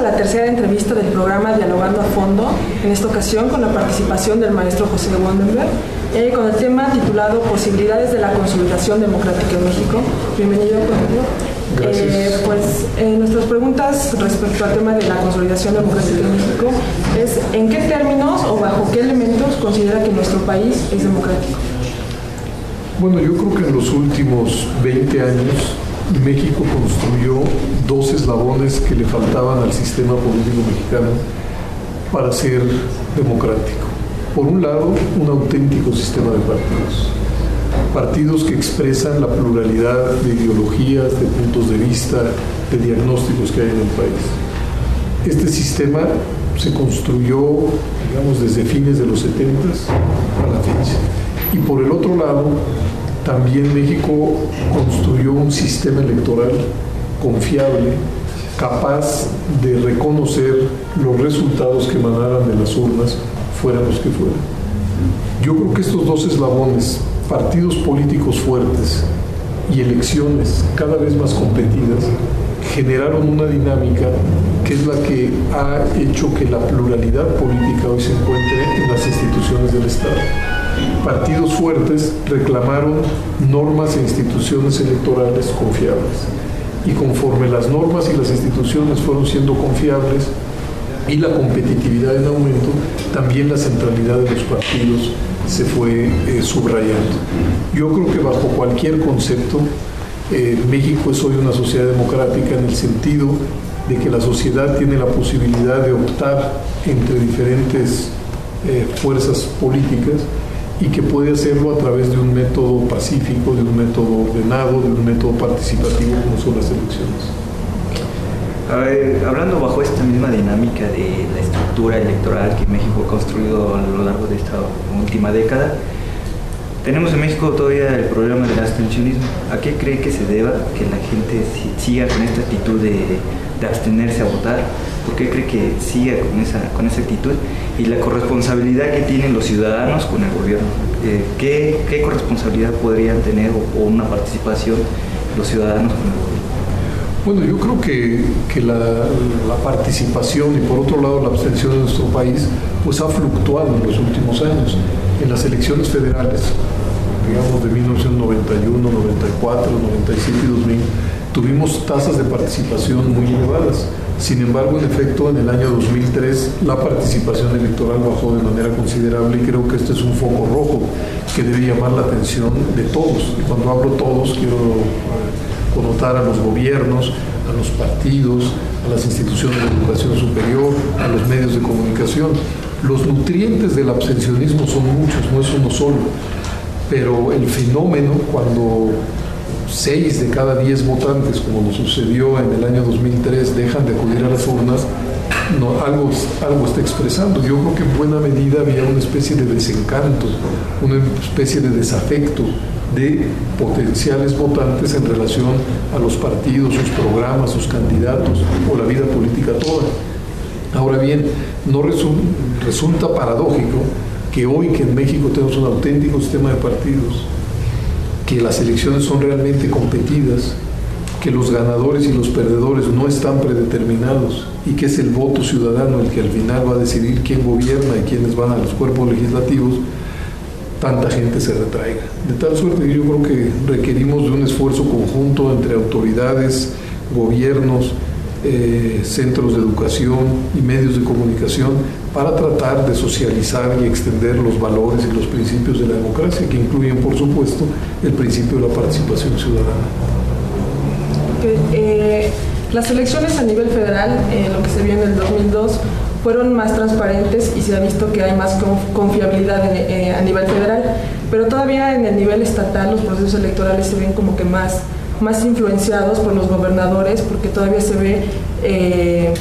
a la tercera entrevista del programa Dialogando a Fondo, en esta ocasión con la participación del maestro José Wandenberg, eh, con el tema titulado Posibilidades de la consolidación democrática en México. Bienvenido, Gracias. Eh, pues eh, nuestras preguntas respecto al tema de la consolidación democrática en México es ¿en qué términos o bajo qué elementos considera que nuestro país es democrático? Bueno, yo creo que en los últimos 20 años México construyó dos eslabones que le faltaban al sistema político mexicano para ser democrático. Por un lado, un auténtico sistema de partidos. Partidos que expresan la pluralidad de ideologías, de puntos de vista, de diagnósticos que hay en el país. Este sistema se construyó, digamos, desde fines de los 70 a la fecha. Y por el otro lado, también México construyó un sistema electoral confiable, capaz de reconocer los resultados que emanaran de las urnas, fueran los que fueran. Yo creo que estos dos eslabones, partidos políticos fuertes y elecciones cada vez más competidas, generaron una dinámica que es la que ha hecho que la pluralidad política hoy se encuentre en las instituciones del Estado partidos fuertes reclamaron normas e instituciones electorales confiables. Y conforme las normas y las instituciones fueron siendo confiables y la competitividad en aumento, también la centralidad de los partidos se fue eh, subrayando. Yo creo que bajo cualquier concepto, eh, México es hoy una sociedad democrática en el sentido de que la sociedad tiene la posibilidad de optar entre diferentes eh, fuerzas políticas y que puede hacerlo a través de un método pacífico, de un método ordenado, de un método participativo como son las elecciones. Hablando bajo esta misma dinámica de la estructura electoral que México ha construido a lo largo de esta última década, tenemos en México todavía el problema del abstencionismo. ¿A qué cree que se deba que la gente siga con esta actitud de abstenerse a votar? ¿Por qué cree que siga con esa, con esa actitud? Y la corresponsabilidad que tienen los ciudadanos con el gobierno. Eh, ¿qué, ¿qué, corresponsabilidad podrían tener o, una participación los ciudadanos con el gobierno? Bueno, yo creo que, que la, la, participación y por otro lado la abstención en nuestro país pues ha fluctuado en los últimos años. En las elecciones federales, digamos de 1991, 94, 97 y 2000, tuvimos tasas de participación muy elevadas. Sin embargo, en efecto, en el año 2003 la participación electoral bajó de manera considerable y creo que este es un foco rojo que debe llamar la atención de todos. Y cuando hablo todos, quiero connotar a los gobiernos, a los partidos, a las instituciones de educación superior, a los medios de comunicación. Los nutrientes del abstencionismo son muchos, no es uno solo, pero el fenómeno cuando seis de cada diez votantes, como nos sucedió en el año 2003, dejan de acudir a las urnas, algo, algo está expresando. Yo creo que en buena medida había una especie de desencanto, una especie de desafecto de potenciales votantes en relación a los partidos, sus programas, sus candidatos o la vida política toda. Ahora bien, no resulta paradójico que hoy que en México tenemos un auténtico sistema de partidos, que las elecciones son realmente competidas, que los ganadores y los perdedores no están predeterminados y que es el voto ciudadano el que al final va a decidir quién gobierna y quiénes van a los cuerpos legislativos, tanta gente se retraiga. De tal suerte que yo creo que requerimos de un esfuerzo conjunto entre autoridades, gobiernos, eh, centros de educación y medios de comunicación para tratar de socializar y extender los valores y los principios de la democracia, que incluyen, por supuesto, el principio de la participación ciudadana. Eh, las elecciones a nivel federal, eh, lo que se vio en el 2002, fueron más transparentes y se ha visto que hay más confiabilidad en, eh, a nivel federal, pero todavía en el nivel estatal los procesos electorales se ven como que más, más influenciados por los gobernadores porque todavía se ve eh,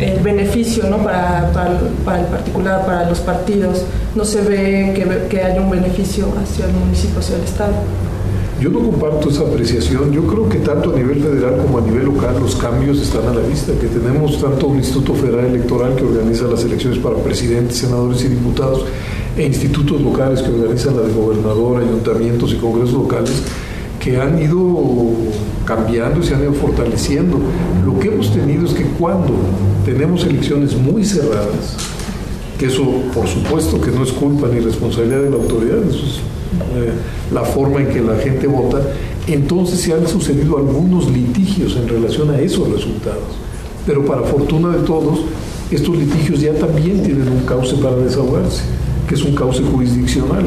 el beneficio ¿no? para, para, para, el particular, para los partidos, no se ve que, que haya un beneficio hacia el municipio, hacia el Estado. Yo no comparto esa apreciación. Yo creo que tanto a nivel federal como a nivel local los cambios están a la vista, que tenemos tanto un Instituto Federal Electoral que organiza las elecciones para presidentes, senadores y diputados, e institutos locales que organizan la de gobernador, ayuntamientos y congresos locales, que han ido cambiando y se han ido fortaleciendo. Lo que hemos tenido es que cuando tenemos elecciones muy cerradas, que eso por supuesto que no es culpa ni responsabilidad de la autoridad, eso es eh, la forma en que la gente vota, entonces se han sucedido algunos litigios en relación a esos resultados. Pero para fortuna de todos, estos litigios ya también tienen un cauce para desahogarse, que es un cauce jurisdiccional.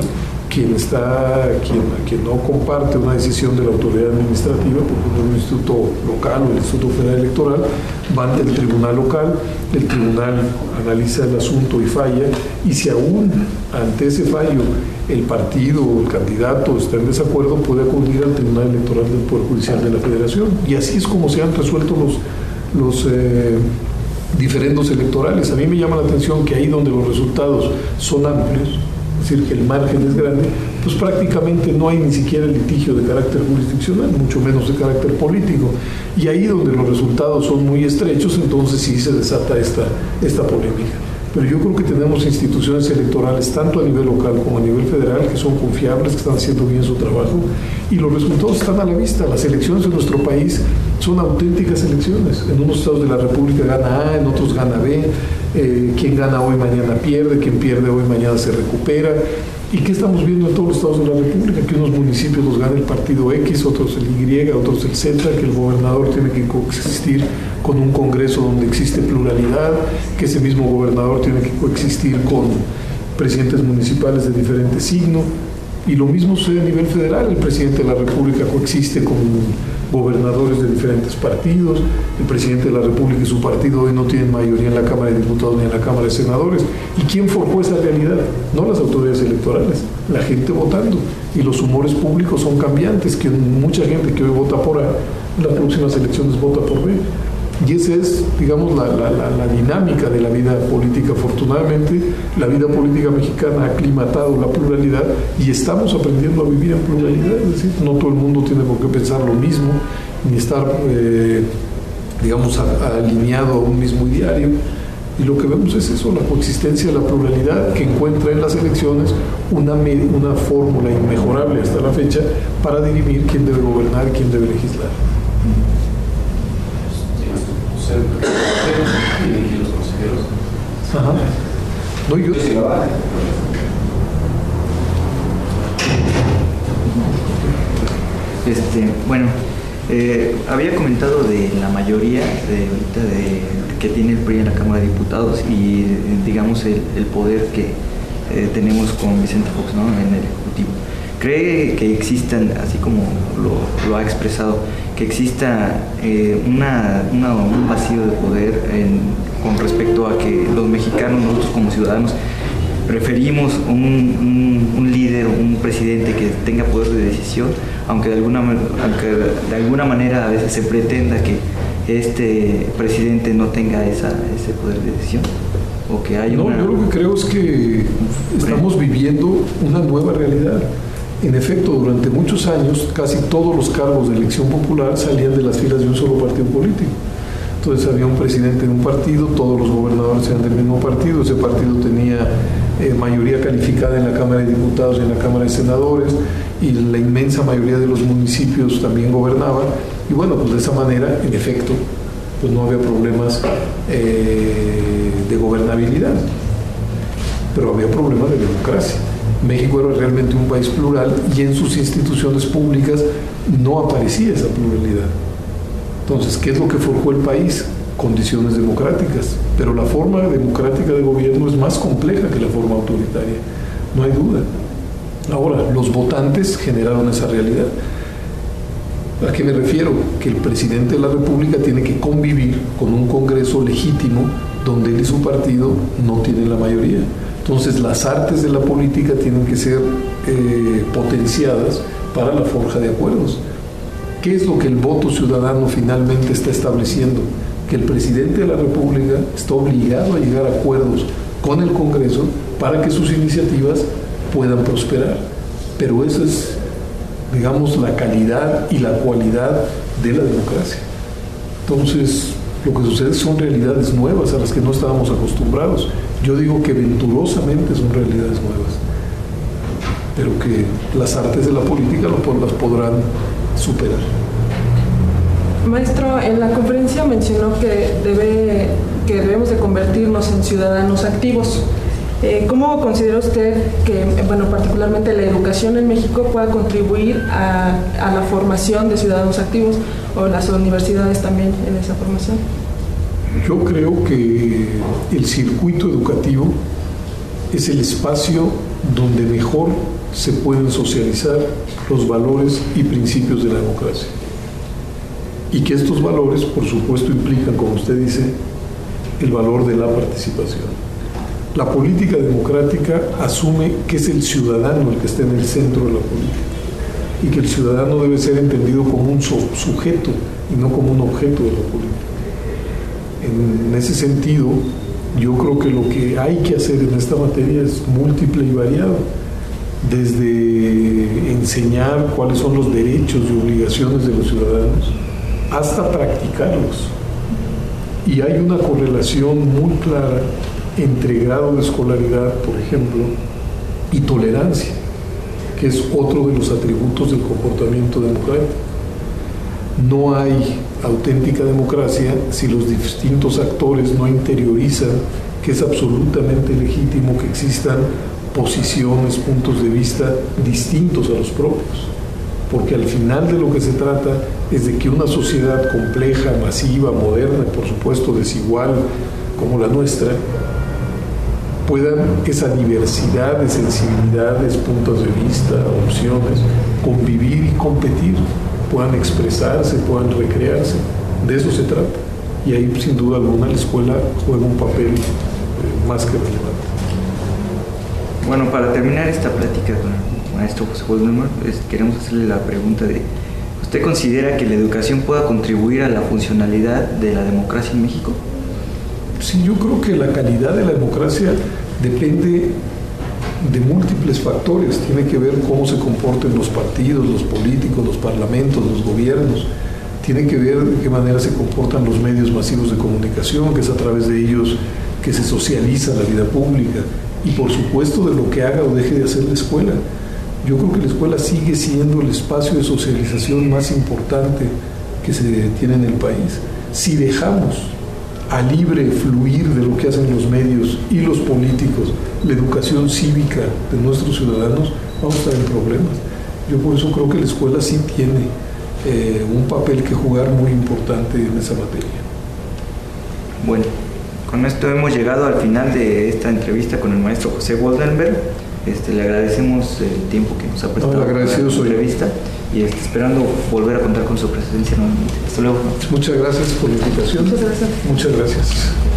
Quien, está, quien, quien no comparte una decisión de la autoridad administrativa, por ejemplo, un instituto local o el Instituto Federal Electoral, van al tribunal local, el tribunal analiza el asunto y falla, y si aún ante ese fallo el partido o el candidato está en desacuerdo, puede acudir al Tribunal Electoral del Poder Judicial de la Federación. Y así es como se han resuelto los, los eh, diferendos electorales. A mí me llama la atención que ahí donde los resultados son amplios, es decir, el margen es grande, pues prácticamente no hay ni siquiera litigio de carácter jurisdiccional, mucho menos de carácter político. Y ahí donde los resultados son muy estrechos, entonces sí se desata esta, esta polémica pero yo creo que tenemos instituciones electorales tanto a nivel local como a nivel federal que son confiables, que están haciendo bien su trabajo y los resultados están a la vista. Las elecciones en nuestro país son auténticas elecciones. En unos estados de la República gana A, en otros gana B. Eh, quien gana hoy mañana pierde, quien pierde hoy mañana se recupera. ¿Y qué estamos viendo en todos los estados de la República? Que unos municipios los gana el partido X, otros el Y, otros el Z, que el gobernador tiene que coexistir con un Congreso donde existe pluralidad, que ese mismo gobernador tiene que coexistir con presidentes municipales de diferente signo. Y lo mismo sucede a nivel federal, el presidente de la República coexiste con gobernadores de diferentes partidos, el presidente de la República y su partido hoy no tienen mayoría en la Cámara de Diputados ni en la Cámara de Senadores. ¿Y quién forjó esa realidad? No las autoridades electorales, la gente votando. Y los humores públicos son cambiantes, que mucha gente que hoy vota por A, las próximas elecciones vota por B. Y esa es, digamos, la, dinámica de la vida política. Afortunadamente, la vida política mexicana ha aclimatado la pluralidad y estamos aprendiendo a vivir en pluralidad. Es decir, no todo el mundo tiene por qué pensar lo mismo, ni estar, eh, digamos, alineado a un mismo ideario. Y lo que vemos es eso, la coexistencia de la pluralidad que encuentra en las elecciones una, una fórmula inmejorable hasta la fecha para dirimir quién debe gobernar y quién debe legislar. Este, bueno, eh, había comentado de la mayoría de, de, que tiene el PRI en la Cámara de Diputados y digamos el, poder que eh, tenemos con Vicente Fox en el Ejecutivo. ¿Cree que existan, así como lo, ha expresado, que exista eh, una, un vacío de poder con respecto a que los mexicanos, nosotros como ciudadanos, preferimos un, un, líder, un presidente que tenga poder de decisión, aunque de, alguna, aunque de alguna manera a veces se pretenda que este presidente no tenga esa, ese poder de decisión? ¿O que hay no, yo lo que creo es que estamos viviendo una nueva realidad. En efecto, durante muchos años casi todos los cargos de elección popular salían de las filas de un solo partido político. Entonces había un presidente de un partido, todos los gobernadores eran del mismo partido, ese partido tenía eh, mayoría calificada en la Cámara de Diputados y en la Cámara de Senadores y la inmensa mayoría de los municipios también gobernaban y bueno, pues de esa manera, en efecto, pues no había problemas eh, de gobernabilidad, pero había problemas de democracia. México era realmente un país plural y en sus instituciones públicas no aparecía esa pluralidad. Entonces, ¿qué es lo que forjó el país? Condiciones democráticas. Pero la forma democrática de gobierno es más compleja que la forma autoritaria, no hay duda. Ahora, los votantes generaron esa realidad. ¿A qué me refiero? Que el presidente de la República tiene que convivir con un Congreso legítimo donde él y su partido no tienen la mayoría. Entonces las artes de la política tienen que ser eh, potenciadas para la forja de acuerdos. ¿Qué es lo que el voto ciudadano finalmente está estableciendo? Que el presidente de la República está obligado a llegar a acuerdos con el Congreso para que sus iniciativas puedan prosperar. Pero eso es, digamos, la calidad y la cualidad de la democracia. Entonces, lo que sucede son realidades nuevas a las que no estábamos acostumbrados. Yo digo que venturosamente son realidades nuevas, pero que las artes de la política las podrán superar. Maestro, en la conferencia mencionó que, debe, que debemos de convertirnos en ciudadanos activos. Eh, ¿Cómo considera usted que, bueno, particularmente la educación en México pueda contribuir a, a, la formación de ciudadanos activos o las universidades también en esa formación? Yo creo que el circuito educativo es el espacio donde mejor se pueden socializar los valores y principios de la democracia. Y que estos valores, por supuesto, implican, como usted dice, el valor de la participación. La política democrática asume que es el ciudadano el que está en el centro de la política y que el ciudadano debe ser entendido como un sujeto y no como un objeto de la política. En ese sentido, yo creo que lo que hay que hacer en esta materia es múltiple y variado, desde enseñar cuáles son los derechos y obligaciones de los ciudadanos hasta practicarlos. Y hay una correlación muy clara entre grado de escolaridad, por ejemplo, y tolerancia, que es otro de los atributos del comportamiento democrático. No hay auténtica democracia si los distintos actores no interiorizan que es absolutamente legítimo que existan posiciones, puntos de vista distintos a los propios. Porque al final de lo que se trata es de que una sociedad compleja, masiva, moderna, por supuesto desigual como la nuestra, puedan esa diversidad de sensibilidades, puntos de vista, opciones, convivir y competir puedan expresarse, puedan recrearse. De eso se trata. Y ahí, sin duda alguna, la escuela juega un papel eh, más que relevante. Bueno, para terminar esta plática con el maestro José pues, queremos hacerle la pregunta de, ¿usted considera que la educación pueda contribuir a la funcionalidad de la democracia en México? Sí, yo creo que la calidad de la democracia depende de múltiples factores. Tiene que ver cómo se comportan los partidos, los políticos, los parlamentos, los gobiernos. Tiene que ver de qué manera se comportan los medios masivos de comunicación, que es a través de ellos que se socializa la vida pública. Y por supuesto de lo que haga o deje de hacer la escuela. Yo creo que la escuela sigue siendo el espacio de socialización más importante que se tiene en el país. Si dejamos a libre fluir de lo que hacen los medios y los políticos, la educación cívica de nuestros ciudadanos, vamos a estar en problemas. Yo por eso creo que la escuela sí tiene eh, un papel que jugar muy importante en esa materia. Bueno, con esto hemos llegado al final de esta entrevista con el maestro José Woldenberg. Este, le agradecemos el tiempo que nos ha prestado para esta entrevista y este, esperando volver a contar con su presencia nuevamente. Hasta luego. Muchas gracias por la invitación. Muchas gracias. Muchas gracias.